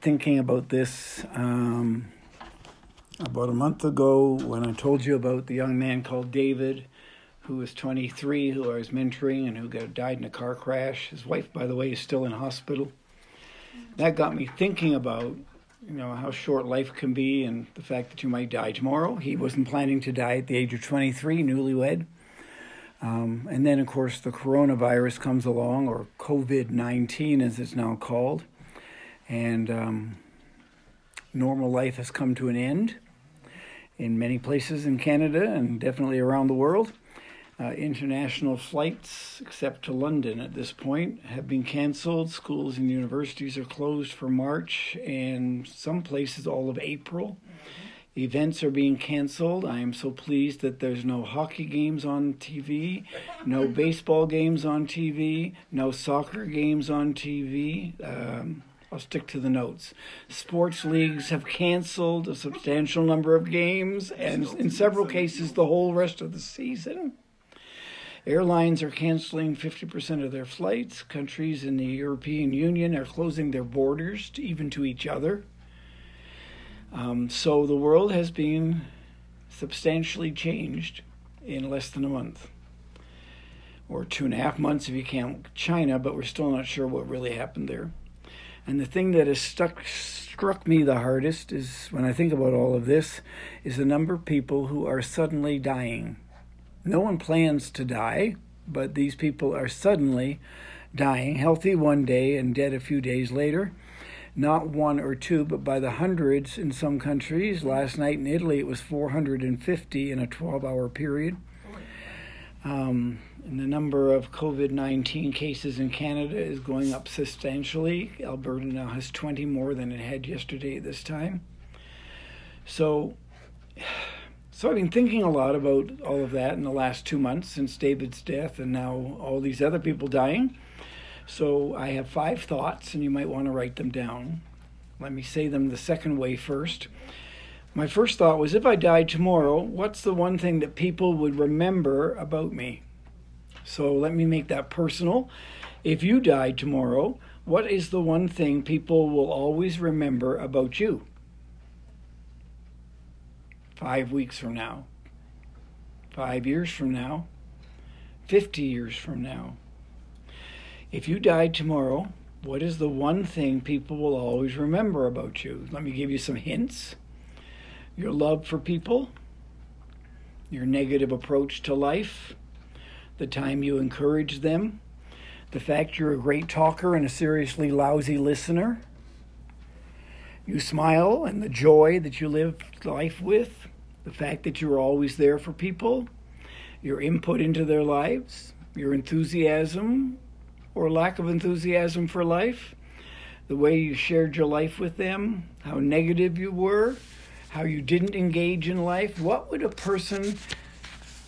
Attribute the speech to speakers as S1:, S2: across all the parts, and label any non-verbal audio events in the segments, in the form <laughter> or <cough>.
S1: thinking about this um, about a month ago when I told you about the young man called David, who was 23, who I was mentoring, and who got, died in a car crash. His wife, by the way, is still in hospital. That got me thinking about you know how short life can be and the fact that you might die tomorrow. He wasn't planning to die at the age of 23, newlywed. Um, and then, of course, the coronavirus comes along, or COVID 19 as it's now called, and um, normal life has come to an end in many places in Canada and definitely around the world. Uh, international flights, except to London at this point, have been cancelled. Schools and universities are closed for March and some places all of April. Events are being canceled. I am so pleased that there's no hockey games on TV, no <laughs> baseball games on TV, no soccer games on TV. Um, I'll stick to the notes. Sports leagues have canceled a substantial number of games, and in several cases, the whole rest of the season. Airlines are canceling 50% of their flights. Countries in the European Union are closing their borders to, even to each other. Um, so the world has been substantially changed in less than a month, or two and a half months if you count China, but we're still not sure what really happened there. And the thing that has stuck struck me the hardest is when I think about all of this is the number of people who are suddenly dying. No one plans to die, but these people are suddenly dying, healthy one day and dead a few days later. Not one or two, but by the hundreds in some countries. Last night in Italy, it was 450 in a 12 hour period. Um, and the number of COVID 19 cases in Canada is going up substantially. Alberta now has 20 more than it had yesterday at this time. So, so I've been thinking a lot about all of that in the last two months since David's death and now all these other people dying. So I have five thoughts, and you might want to write them down. Let me say them the second way first. My first thought was if I died tomorrow, what's the one thing that people would remember about me? So let me make that personal. If you died tomorrow, what is the one thing people will always remember about you? five weeks from now, five years from now, 50 years from now. If you died tomorrow, what is the one thing people will always remember about you? Let me give you some hints. Your love for people, your negative approach to life, the time you encourage them, the fact you're a great talker and a seriously lousy listener. You smile and the joy that you live life with, the fact that you're always there for people, your input into their lives, your enthusiasm or lack of enthusiasm for life, the way you shared your life with them, how negative you were, how you didn't engage in life. What would a person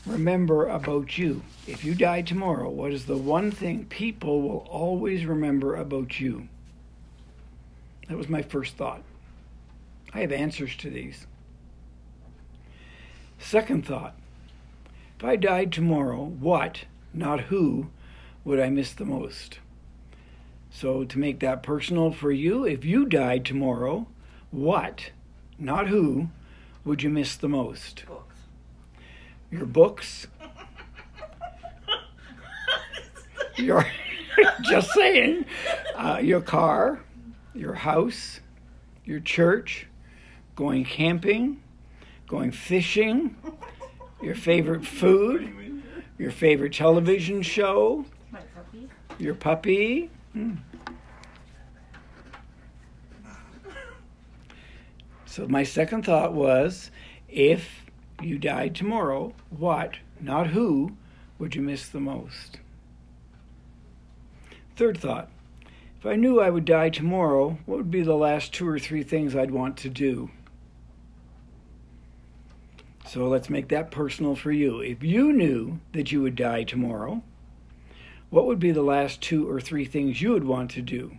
S1: remember about you? If you die tomorrow, what is the one thing people will always remember about you? That was my first thought. I have answers to these. Second thought if I died tomorrow, what, not who, would I miss the most? So, to make that personal for you, if you died tomorrow, what, not who, would you miss the most? Your books? your, <laughs> just saying. Uh, your car, your house, your church, going camping, going fishing, your favorite food, your favorite television show,
S2: My puppy.
S1: your puppy. Hmm. So my second thought was if you died tomorrow, what, not who, would you miss the most? Third thought if I knew I would die tomorrow, what would be the last two or three things I'd want to do? So let's make that personal for you. If you knew that you would die tomorrow, what would be the last two or three things you would want to do?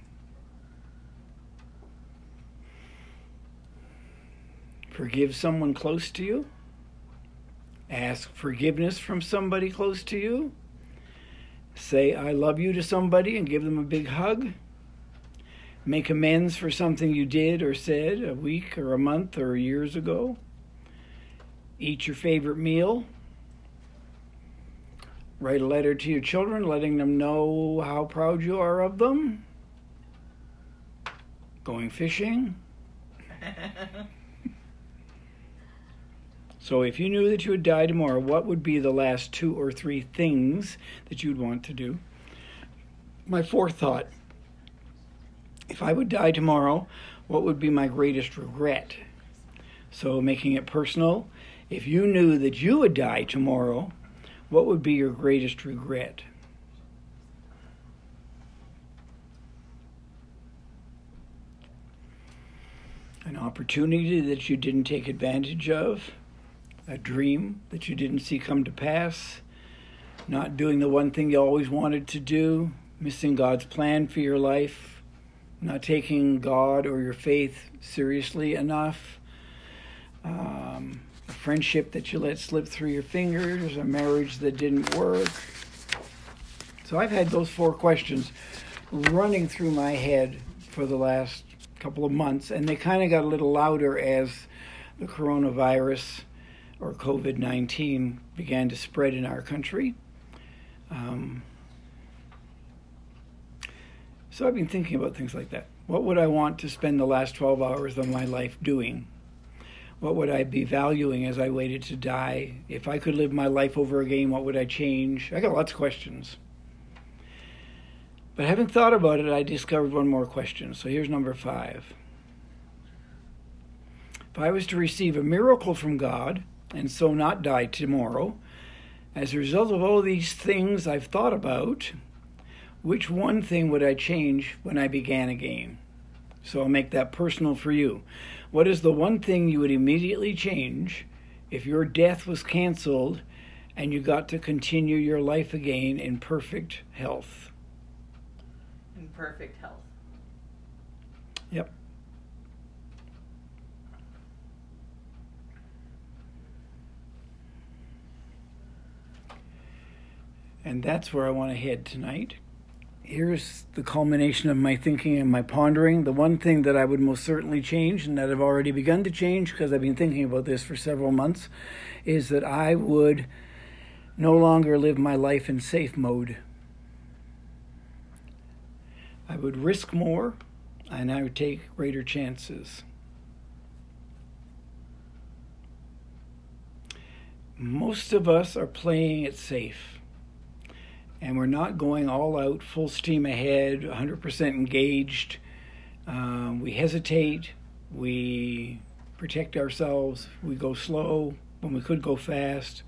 S1: Forgive someone close to you? Ask forgiveness from somebody close to you? Say I love you to somebody and give them a big hug? make amends for something you did or said a week or a month or years ago, eat your favorite meal, write a letter to your children letting them know how proud you are of them, going fishing. <laughs> so, if you knew that you would die tomorrow, what would be the last two or three things that you'd want to do? My fourth thought if I would die tomorrow, what would be my greatest regret? So, making it personal, if you knew that you would die tomorrow, what would be your greatest regret? An opportunity that you didn't take advantage of, a dream that you didn't see come to pass, not doing the one thing you always wanted to do, missing God's plan for your life, not taking God or your faith seriously enough, um, a friendship that you let slip through your fingers, a marriage that didn't work. So I've had those four questions running through my head for the last couple of months, and they kind of got a little louder as the coronavirus or COVID 19 began to spread in our country. Um, so I've been thinking about things like that. What would I want to spend the last 12 hours of my life doing? What would I be valuing as I waited to die? If I could live my life over again, what would I change? I got lots of questions. But having thought about it, I discovered one more question. So here's number five. If I was to receive a miracle from God and so not die tomorrow, as a result of all these things I've thought about, which one thing would I change when I began again? So I'll make that personal for you. What is the one thing you would immediately change if your death was canceled and you got to continue your life again in perfect health?
S2: In perfect health.
S1: Yep. And that's where I want to head tonight here's the culmination of my thinking and my pondering. The one thing that I would most certainly change, and that I've already begun to change because I've been thinking about this for several months, is that I would no longer live my life in safe mode. I would risk more and I would take greater chances. Most of us are playing it safe and we're not going all out, full steam ahead, 100% engaged. Um, we hesitate, we protect ourselves, we go slow when we could go fast.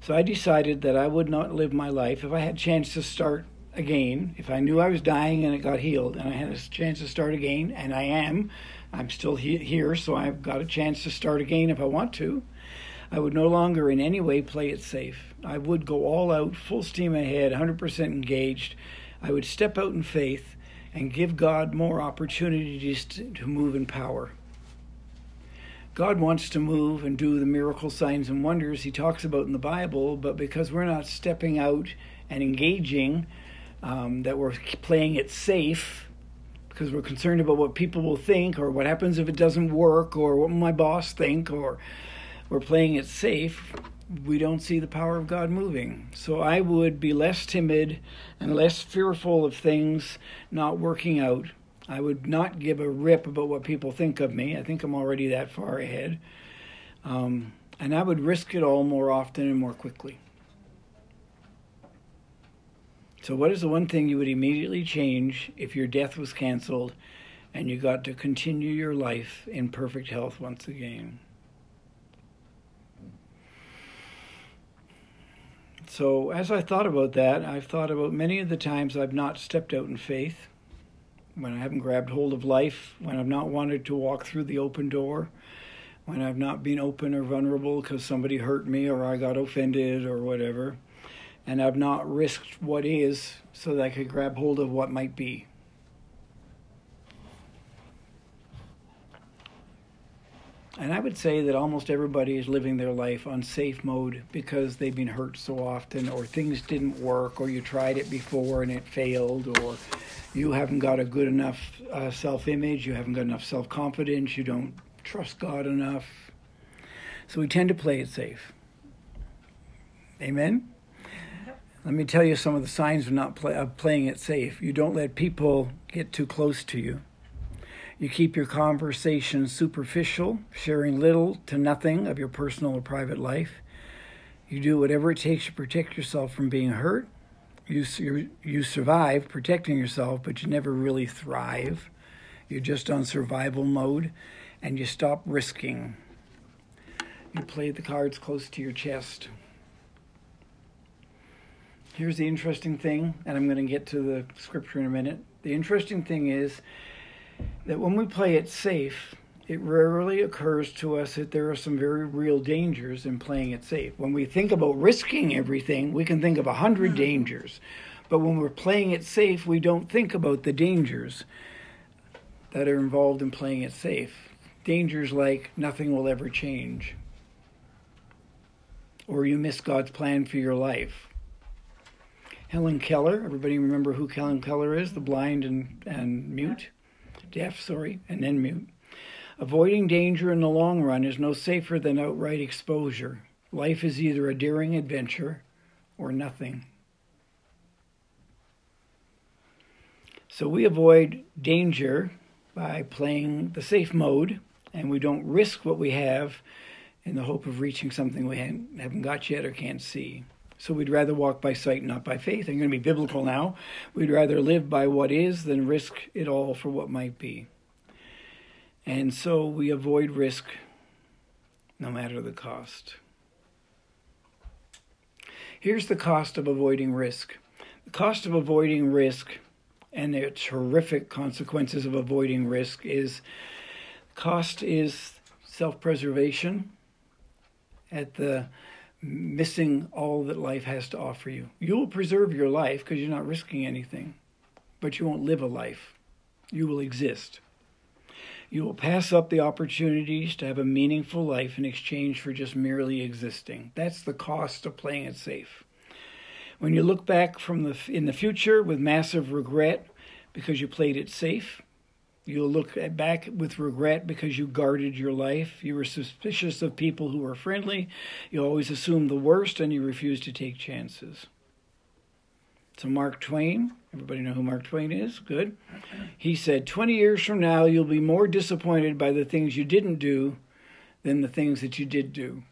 S1: So I decided that I would not live my life if I had a chance to start again, if I knew I was dying and it got healed, and I had a chance to start again, and I am, I'm still he- here, so I've got a chance to start again if I want to. I would no longer in any way play it safe. I would go all out, full steam ahead, 100% engaged. I would step out in faith and give God more opportunities to, move in power. God wants to move and do the miracle signs and wonders he talks about in the Bible, but because we're not stepping out and engaging, um, that we're playing it safe, because we're concerned about what people will think or what happens if it doesn't work or what my boss think or we're playing it safe, we don't see the power of God moving. So I would be less timid and less fearful of things not working out. I would not give a rip about what people think of me. I think I'm already that far ahead. Um, and I would risk it all more often and more quickly. So, what is the one thing you would immediately change if your death was canceled and you got to continue your life in perfect health once again? So, as I thought about that, I've thought about many of the times I've not stepped out in faith, when I haven't grabbed hold of life, when I've not wanted to walk through the open door, when I've not been open or vulnerable because somebody hurt me or I got offended or whatever, and I've not risked what is so that I could grab hold of what might be. And I would say that almost everybody is living their life on safe mode because they've been hurt so often, or things didn't work, or you tried it before and it failed, or You haven't got a good enough uh, self image, you haven't got enough self confidence, you don't trust God enough. So we tend to play it safe. Amen? Let me tell you some of the signs of not play, of playing it safe. You don't let people get too close to you. You keep your conversation superficial, sharing little to nothing of your personal or private life. You do whatever it takes to protect yourself from being hurt. You, you survive protecting yourself, but you never really thrive. You're just on survival mode, and you stop risking. You play the cards close to your chest. Here's the interesting thing, and I'm going to get to the scripture in a minute. The interesting thing is that when we play it safe, it rarely occurs to us that there are some very real dangers in playing it safe. When we think about risking everything, we can think of a hundred mm-hmm. dangers. But when we're playing it safe, we don't think about the dangers that are involved in playing it safe. Dangers like nothing will ever change, or you miss God's plan for your life, Helen Keller. Everybody remember who Helen Keller is? The blind and, and mute? Deaf, sorry, and then mute. Avoiding danger in the long run is no safer than outright exposure. Life is either a daring adventure or nothing. So we avoid danger by playing the safe mode, and we don't risk what we have in the hope of reaching something we haven't got yet or can't see. So we'd rather walk by sight, not by faith. I'm going to be biblical now. We'd rather live by what is than risk it all for what might be. And so we avoid risk no matter the cost. Here's the cost of avoiding risk the cost of avoiding risk and the terrific consequences of avoiding risk is cost is self-preservation at the missing all that life has to offer you. You will preserve your life because you're not risking anything, but you won't live a life. You will exist. You will pass up the opportunities to have a meaningful life in exchange for just merely existing. That's the cost of playing it safe. When you look back from the in the future with massive regret because you played it safe, You'll look back with regret because you guarded your life. You were suspicious of people who were friendly. You always assumed the worst and you refused to take chances. So, Mark Twain, everybody know who Mark Twain is? Good. He said, 20 years from now, you'll be more disappointed by the things you didn't do than the things that you did do.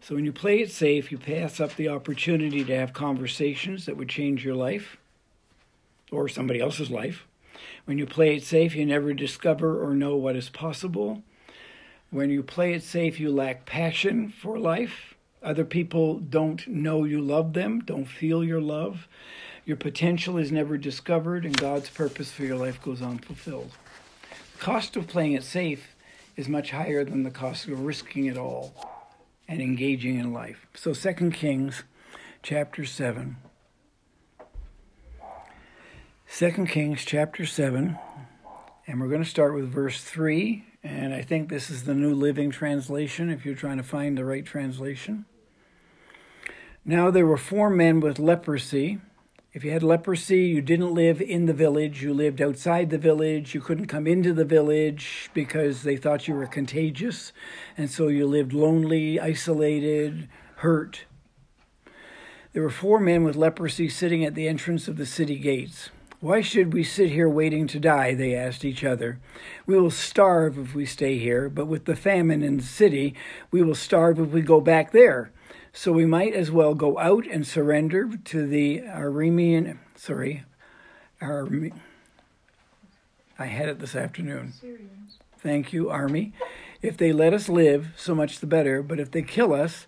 S1: So, when you play it safe, you pass up the opportunity to have conversations that would change your life or somebody else's life. When you play it safe, you never discover or know what is possible. When you play it safe, you lack passion for life. Other people don't know you love them, don't feel your love. Your potential is never discovered, and God's purpose for your life goes unfulfilled. The cost of playing it safe is much higher than the cost of risking it all and engaging in life. So, Second Kings chapter 7. 2 Kings chapter 7, and we're going to start with verse 3. And I think this is the New Living Translation if you're trying to find the right translation. Now there were four men with leprosy. If you had leprosy, you didn't live in the village, you lived outside the village. You couldn't come into the village because they thought you were contagious. And so you lived lonely, isolated, hurt. There were four men with leprosy sitting at the entrance of the city gates. Why should we sit here waiting to die? They asked each other. We will starve if we stay here, but with the famine in the city, we will starve if we go back there. So we might as well go out and surrender to the Aramean, sorry, Arme, I had it this afternoon. Syrians. Thank you, Army. If they let us live, so much the better, but if they kill us,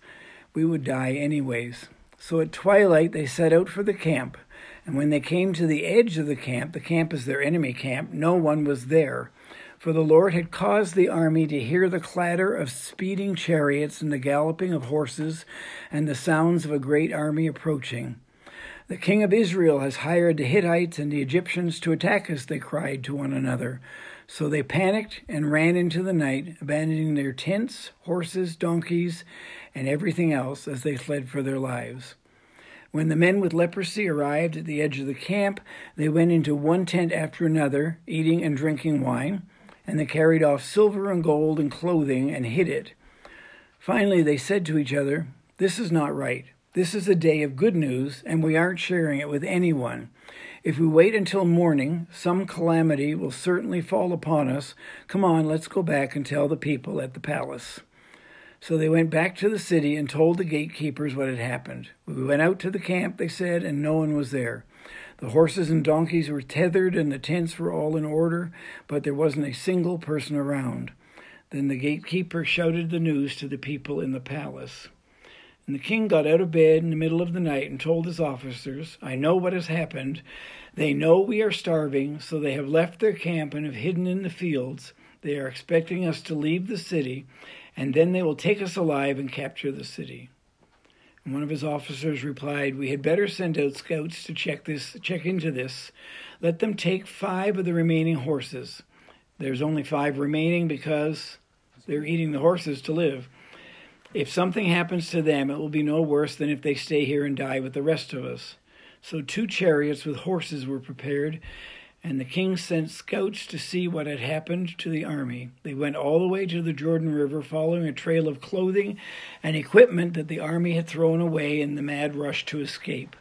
S1: we would die anyways. So at twilight they set out for the camp. And when they came to the edge of the camp, the camp is their enemy camp, no one was there. For the Lord had caused the army to hear the clatter of speeding chariots and the galloping of horses and the sounds of a great army approaching. The king of Israel has hired the Hittites and the Egyptians to attack us, they cried to one another. So they panicked and ran into the night, abandoning their tents, horses, donkeys, and everything else as they fled for their lives. When the men with leprosy arrived at the edge of the camp, they went into one tent after another, eating and drinking wine, and they carried off silver and gold and clothing and hid it. Finally, they said to each other, This is not right. This is a day of good news, and we aren't sharing it with anyone. If we wait until morning, some calamity will certainly fall upon us. Come on, let's go back and tell the people at the palace. So they went back to the city and told the gatekeepers what had happened. We went out to the camp, they said, and no one was there. The horses and donkeys were tethered and the tents were all in order, but there wasn't a single person around. Then the gatekeeper shouted the news to the people in the palace. And the king got out of bed in the middle of the night and told his officers, I know what has happened. They know we are starving, so they have left their camp and have hidden in the fields. They are expecting us to leave the city and then they will take us alive and capture the city. And one of his officers replied, We had better send out scouts to check this check into this. Let them take five of the remaining horses. There's only five remaining because they're eating the horses to live. If something happens to them, it will be no worse than if they stay here and die with the rest of us. So two chariots with horses were prepared, and the king sent scouts to see what had happened to the army. They went all the way to the Jordan River, following a trail of clothing and equipment that the army had thrown away in the mad rush to escape.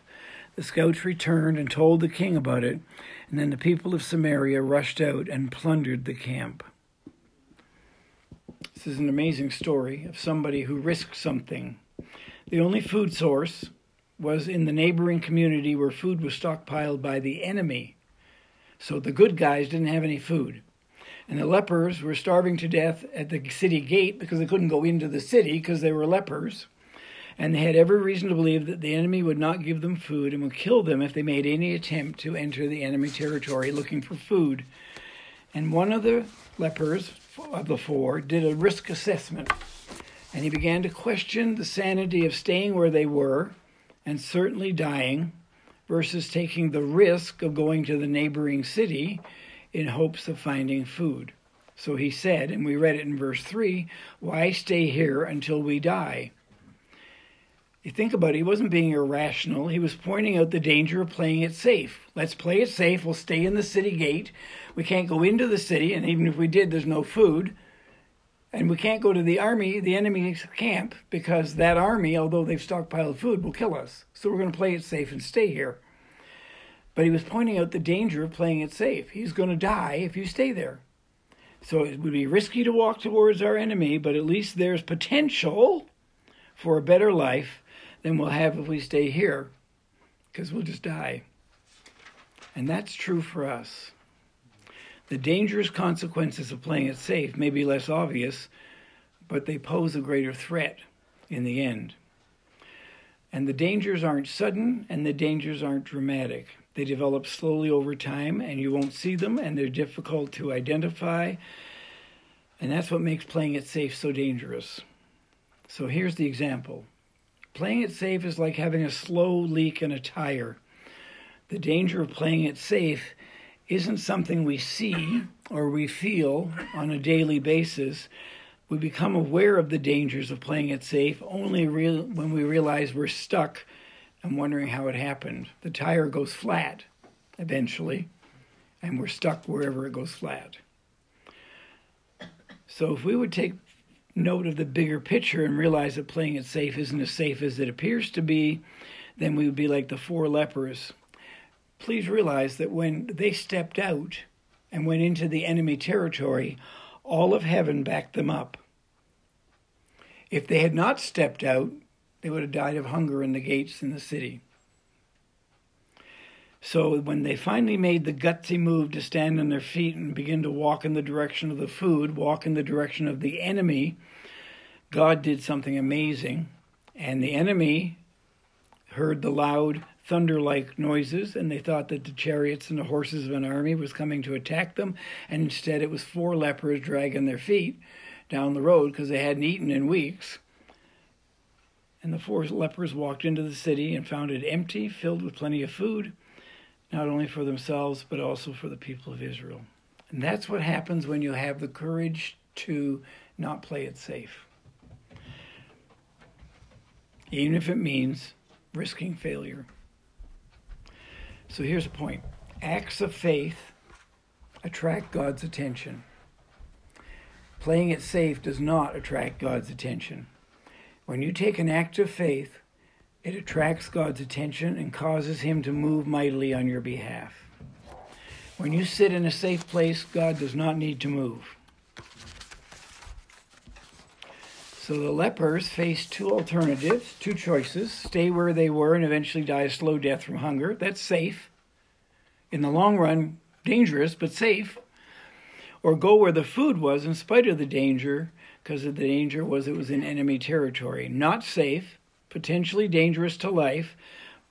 S1: The scouts returned and told the king about it, and then the people of Samaria rushed out and plundered the camp. This is an amazing story of somebody who risked something. The only food source was in the neighboring community where food was stockpiled by the enemy so the good guys didn't have any food. And the lepers were starving to death at the city gate because they couldn't go into the city because they were lepers. And they had every reason to believe that the enemy would not give them food and would kill them if they made any attempt to enter the enemy territory looking for food. And one of the lepers of the four did a risk assessment. And he began to question the sanity of staying where they were and certainly dying versus taking the risk of going to the neighboring city in hopes of finding food. So he said, and we read it in verse 3 Why stay here until we die? You think about it, he wasn't being irrational. He was pointing out the danger of playing it safe. Let's play it safe. We'll stay in the city gate. We can't go into the city, and even if we did, there's no food. And we can't go to the army, the enemy's camp, because that army, although they've stockpiled food, will kill us. So we're going to play it safe and stay here. But he was pointing out the danger of playing it safe. He's going to die if you stay there. So it would be risky to walk towards our enemy, but at least there's potential for a better life than we'll have if we stay here, because we'll just die. And that's true for us. The dangerous consequences of playing it safe may be less obvious, but they pose a greater threat in the end. And the dangers aren't sudden and the dangers aren't dramatic. They develop slowly over time and you won't see them and they're difficult to identify. And that's what makes playing it safe so dangerous. So here's the example playing it safe is like having a slow leak in a tire. The danger of playing it safe isn't something we see or we feel on a daily basis. We become aware of the dangers of playing it safe only real, when we realize we're stuck and wondering how it happened. The tire goes flat eventually, and we're stuck wherever it goes flat. So if we would take note of the bigger picture and realize that playing it safe isn't as safe as it appears to be, then we would be like the four lepers please realize that when they stepped out and went into the enemy territory, all of heaven backed them up. If they had not stepped out, they would have died of hunger in the gates in the city. So when they finally made the gutsy move to stand on their feet and begin to walk in the direction of the food, walk in the direction of the enemy, God did something amazing. And the enemy heard the loud thunder like noises, and they thought that the chariots and the horses of an army was coming to attack them, and instead it was four lepers dragging their feet down the road because they hadn't eaten in weeks. And the four lepers walked into the city and found it empty, filled with plenty of food, not only for themselves, but also for the people of Israel. And that's what happens when you have the courage to not play it safe. Even if it means risking failure. So here's the point acts of faith attract God's attention. Playing it safe does not attract God's attention. When you take an act of faith, it attracts God's attention and causes Him to move mightily on your behalf. When you sit in a safe place, God does not need to move. So the lepers faced two alternatives, two choices stay where they were and eventually die a slow death from hunger. That's safe. In the long run, dangerous, but safe. Or go where the food was in spite of the danger, because of the danger was it was in enemy territory. Not safe, potentially dangerous to life,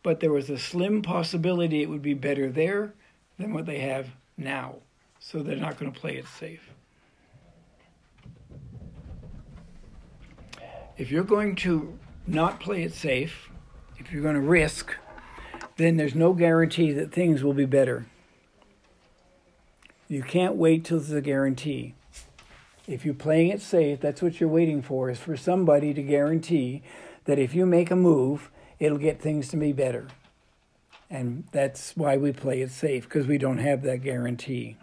S1: but there was a slim possibility it would be better there than what they have now. So they're not going to play it safe. If you're going to not play it safe, if you're going to risk, then there's no guarantee that things will be better. You can't wait till there's a guarantee. If you're playing it safe, that's what you're waiting for, is for somebody to guarantee that if you make a move, it'll get things to be better. And that's why we play it safe, because we don't have that guarantee.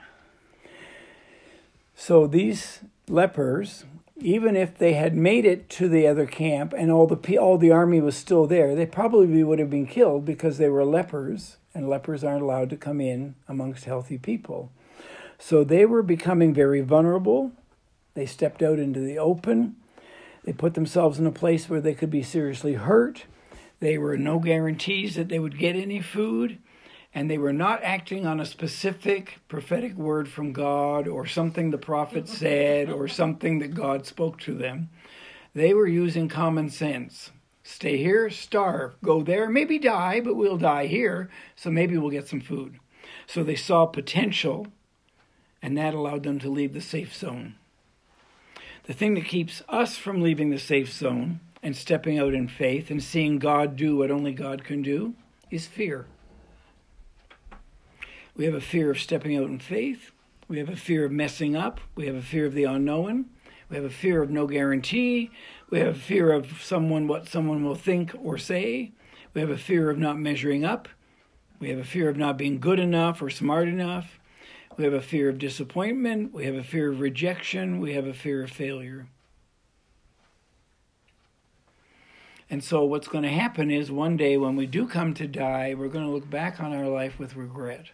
S1: So these lepers even if they had made it to the other camp and all the all the army was still there, they probably would have been killed because they were lepers, and lepers aren't allowed to come in amongst healthy people. So they were becoming very vulnerable. They stepped out into the open. They put themselves in a place where they could be seriously hurt. There were no guarantees that they would get any food and they were not acting on a specific prophetic word from God or something the prophet mm-hmm. said or something that God spoke to them. They were using common sense. Stay here, starve. Go there, maybe die, but we'll die here, so maybe we'll get some food. So they saw potential, and that allowed them to leave the safe zone. The thing that keeps us from leaving the safe zone and stepping out in faith and seeing God do what only God can do is fear. We have a fear of stepping out in faith. We have a fear of messing up. We have a fear of the unknown. We have a fear of no guarantee. We have a fear of someone, what someone will think or say. We have a fear of not measuring up. We have a fear of not being good enough or smart enough. We have a fear of disappointment. We have a fear of rejection. We have a fear of failure. And so, what's going to happen is one day when we do come to die, we're going to look back on our life with regret.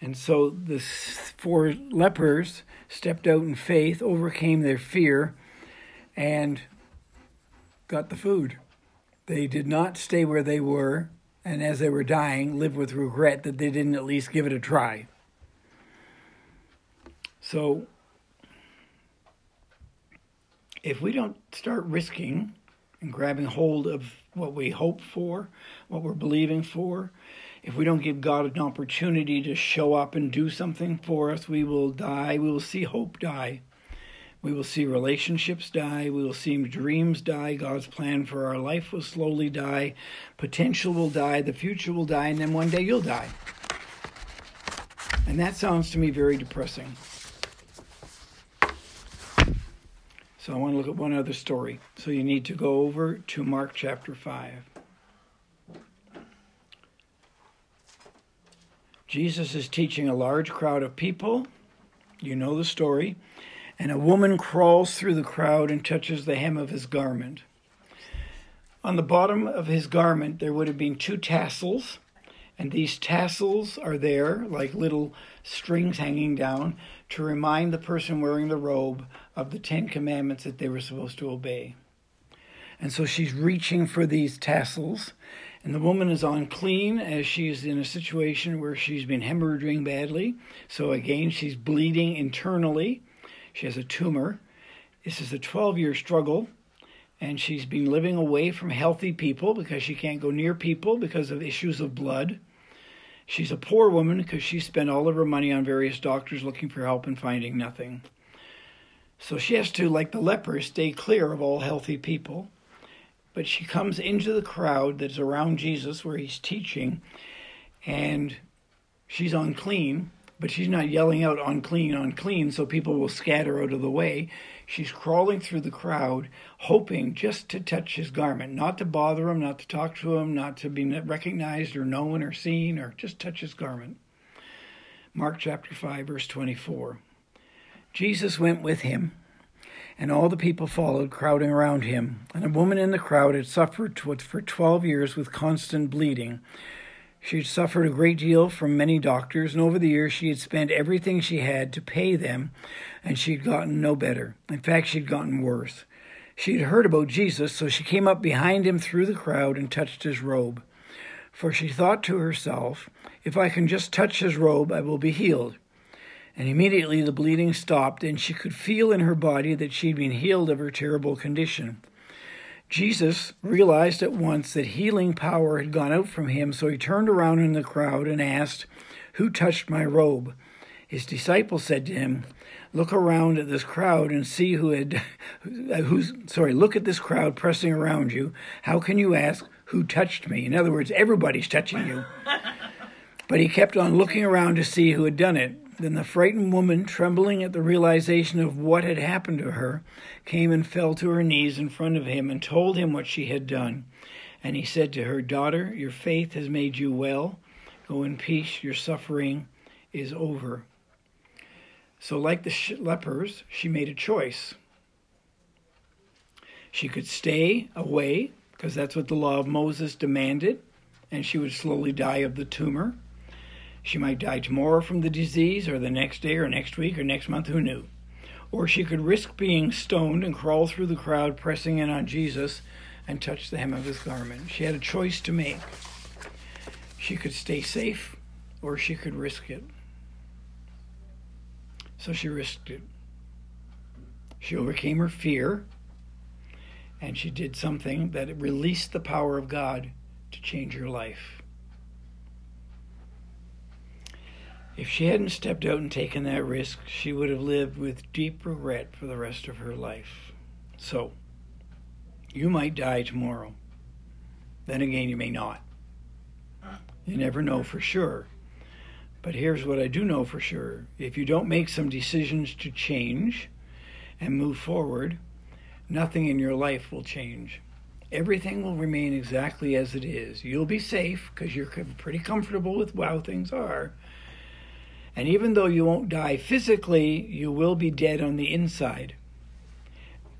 S1: And so the four lepers stepped out in faith, overcame their fear, and got the food. They did not stay where they were, and as they were dying, live with regret that they didn't at least give it a try. So, if we don't start risking and grabbing hold of what we hope for, what we're believing for, if we don't give God an opportunity to show up and do something for us, we will die. We will see hope die. We will see relationships die. We will see dreams die. God's plan for our life will slowly die. Potential will die. The future will die. And then one day you'll die. And that sounds to me very depressing. So I want to look at one other story. So you need to go over to Mark chapter 5. Jesus is teaching a large crowd of people. You know the story. And a woman crawls through the crowd and touches the hem of his garment. On the bottom of his garment, there would have been two tassels, and these tassels are there like little strings hanging down to remind the person wearing the robe of the Ten Commandments that they were supposed to obey. And so she's reaching for these tassels, and the woman is unclean as she is in a situation where she's been hemorrhaging badly. So again, she's bleeding internally. She has a tumor. This is a 12 year struggle. And she's been living away from healthy people because she can't go near people because of issues of blood. She's a poor woman because she spent all of her money on various doctors looking for help and finding nothing. So she has to, like the leper, stay clear of all healthy people but she comes into the crowd that's around Jesus where he's teaching, and she's unclean, but she's not yelling out unclean, unclean, so people will scatter out of the way. She's crawling through the crowd, hoping just to touch his garment, not to bother him, not to talk to him, not to be recognized or known or seen, or just touch his garment. Mark chapter 5, verse 24. Jesus went with him, and all the people followed, crowding around him. And a woman in the crowd had suffered for 12 years with constant bleeding. She had suffered a great deal from many doctors, and over the years she had spent everything she had to pay them, and she had gotten no better. In fact, she had gotten worse. She had heard about Jesus, so she came up behind him through the crowd and touched his robe. For she thought to herself, If I can just touch his robe, I will be healed. And immediately the bleeding stopped, and she could feel in her body that she had been healed of her terrible condition. Jesus realized at once that healing power had gone out from him, so he turned around in the crowd and asked, Who touched my robe? His disciples said to him, Look around at this crowd and see who had, <laughs> who's, sorry, look at this crowd pressing around you. How can you ask, Who touched me? In other words, everybody's touching you. <laughs> But he kept on looking around to see who had done it. Then the frightened woman, trembling at the realization of what had happened to her, came and fell to her knees in front of him and told him what she had done. And he said to her, Daughter, your faith has made you well. Go in peace, your suffering is over. So, like the lepers, she made a choice. She could stay away, because that's what the law of Moses demanded, and she would slowly die of the tumor she might die tomorrow from the disease, or the next day, or next week, or next month, who knew? Or she could risk being stoned and crawl through the crowd, pressing in on Jesus and touch the hem of his garment. She had a choice to make. She could stay safe, or she could risk it. So she risked it. She overcame her fear, and she did something that released the power of God to change her life. If she hadn't stepped out and taken that risk, she would have lived with deep regret for the rest of her life. So, you might die tomorrow. Then again, you may not. You never know for sure. But here's what I do know for sure if you don't make some decisions to change and move forward, nothing in your life will change. Everything will remain exactly as it is. You'll be safe because you're pretty comfortable with how things are and even though you won't die physically, you will be dead on the inside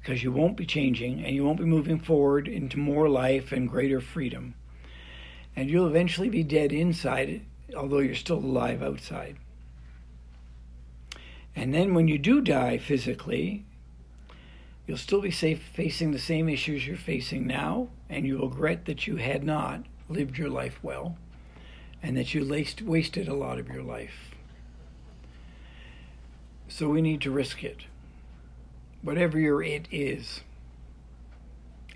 S1: because you won't be changing and you won't be moving forward into more life and greater freedom. And you'll eventually be dead inside, although you're still alive outside. And then when you do die physically, you'll still be safe facing the same issues you're facing now, and you will regret that you had not lived your life well and that you wasted a lot of your life. So we need to risk it. Whatever your it is.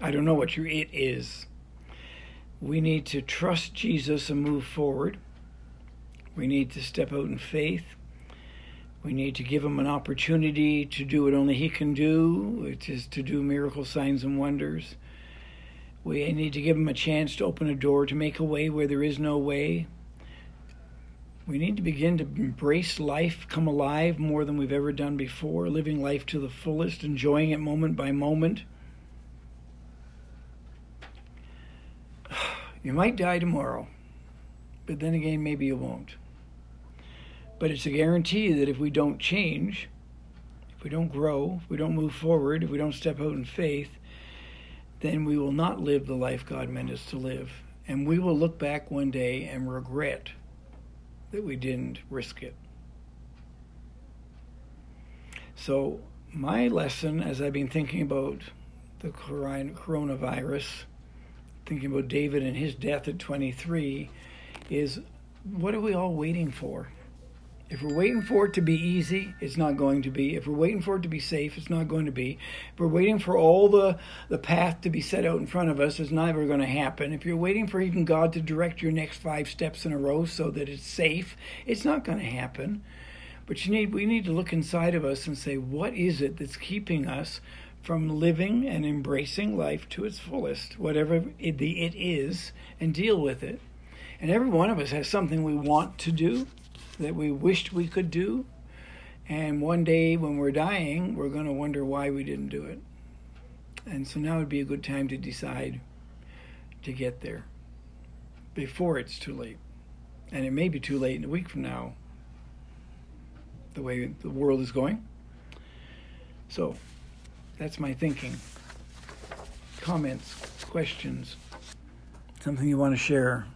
S1: I don't know what your it is. We need to trust Jesus and move forward. We need to step out in faith. We need to give him an opportunity to do what only he can do, which is to do miracle signs and wonders. We need to give him a chance to open a door to make a way where there is no way. We need to begin to embrace life, come alive more than we've ever done before, living life to the fullest, enjoying it moment by moment. <sighs> You might die tomorrow, but then again, maybe you won't. But it's a guarantee that if we don't change, if we don't grow, if we don't move forward, if we don't step out in faith, then we will not live the life God meant us to live. And we will look back one day and regret that we didn't risk it. So, my lesson as I've been thinking about the coronavirus, thinking about David and his death at 23, is what are we all waiting for? If we're waiting for it to be easy, it's not going to be. If we're waiting for it to be safe, it's not going to be. If we're waiting for all the, the path to be set out in front of us, it's never going to happen. If you're waiting for even God to direct your next five steps in a row so that it's safe, it's not going to happen. But you need we need to look inside of us and say, what is it that's keeping us from living and embracing life to its fullest, whatever it, it is, and deal with it. And every one of us has something we want to do that we wished we could do. And one day when we're dying, we're going to wonder why we didn't do it. And so now would be a good time to decide to get there before it's too late. And it may be too late in a week from now, the way the world is going. So that's my thinking. Comments, questions, something you want to share?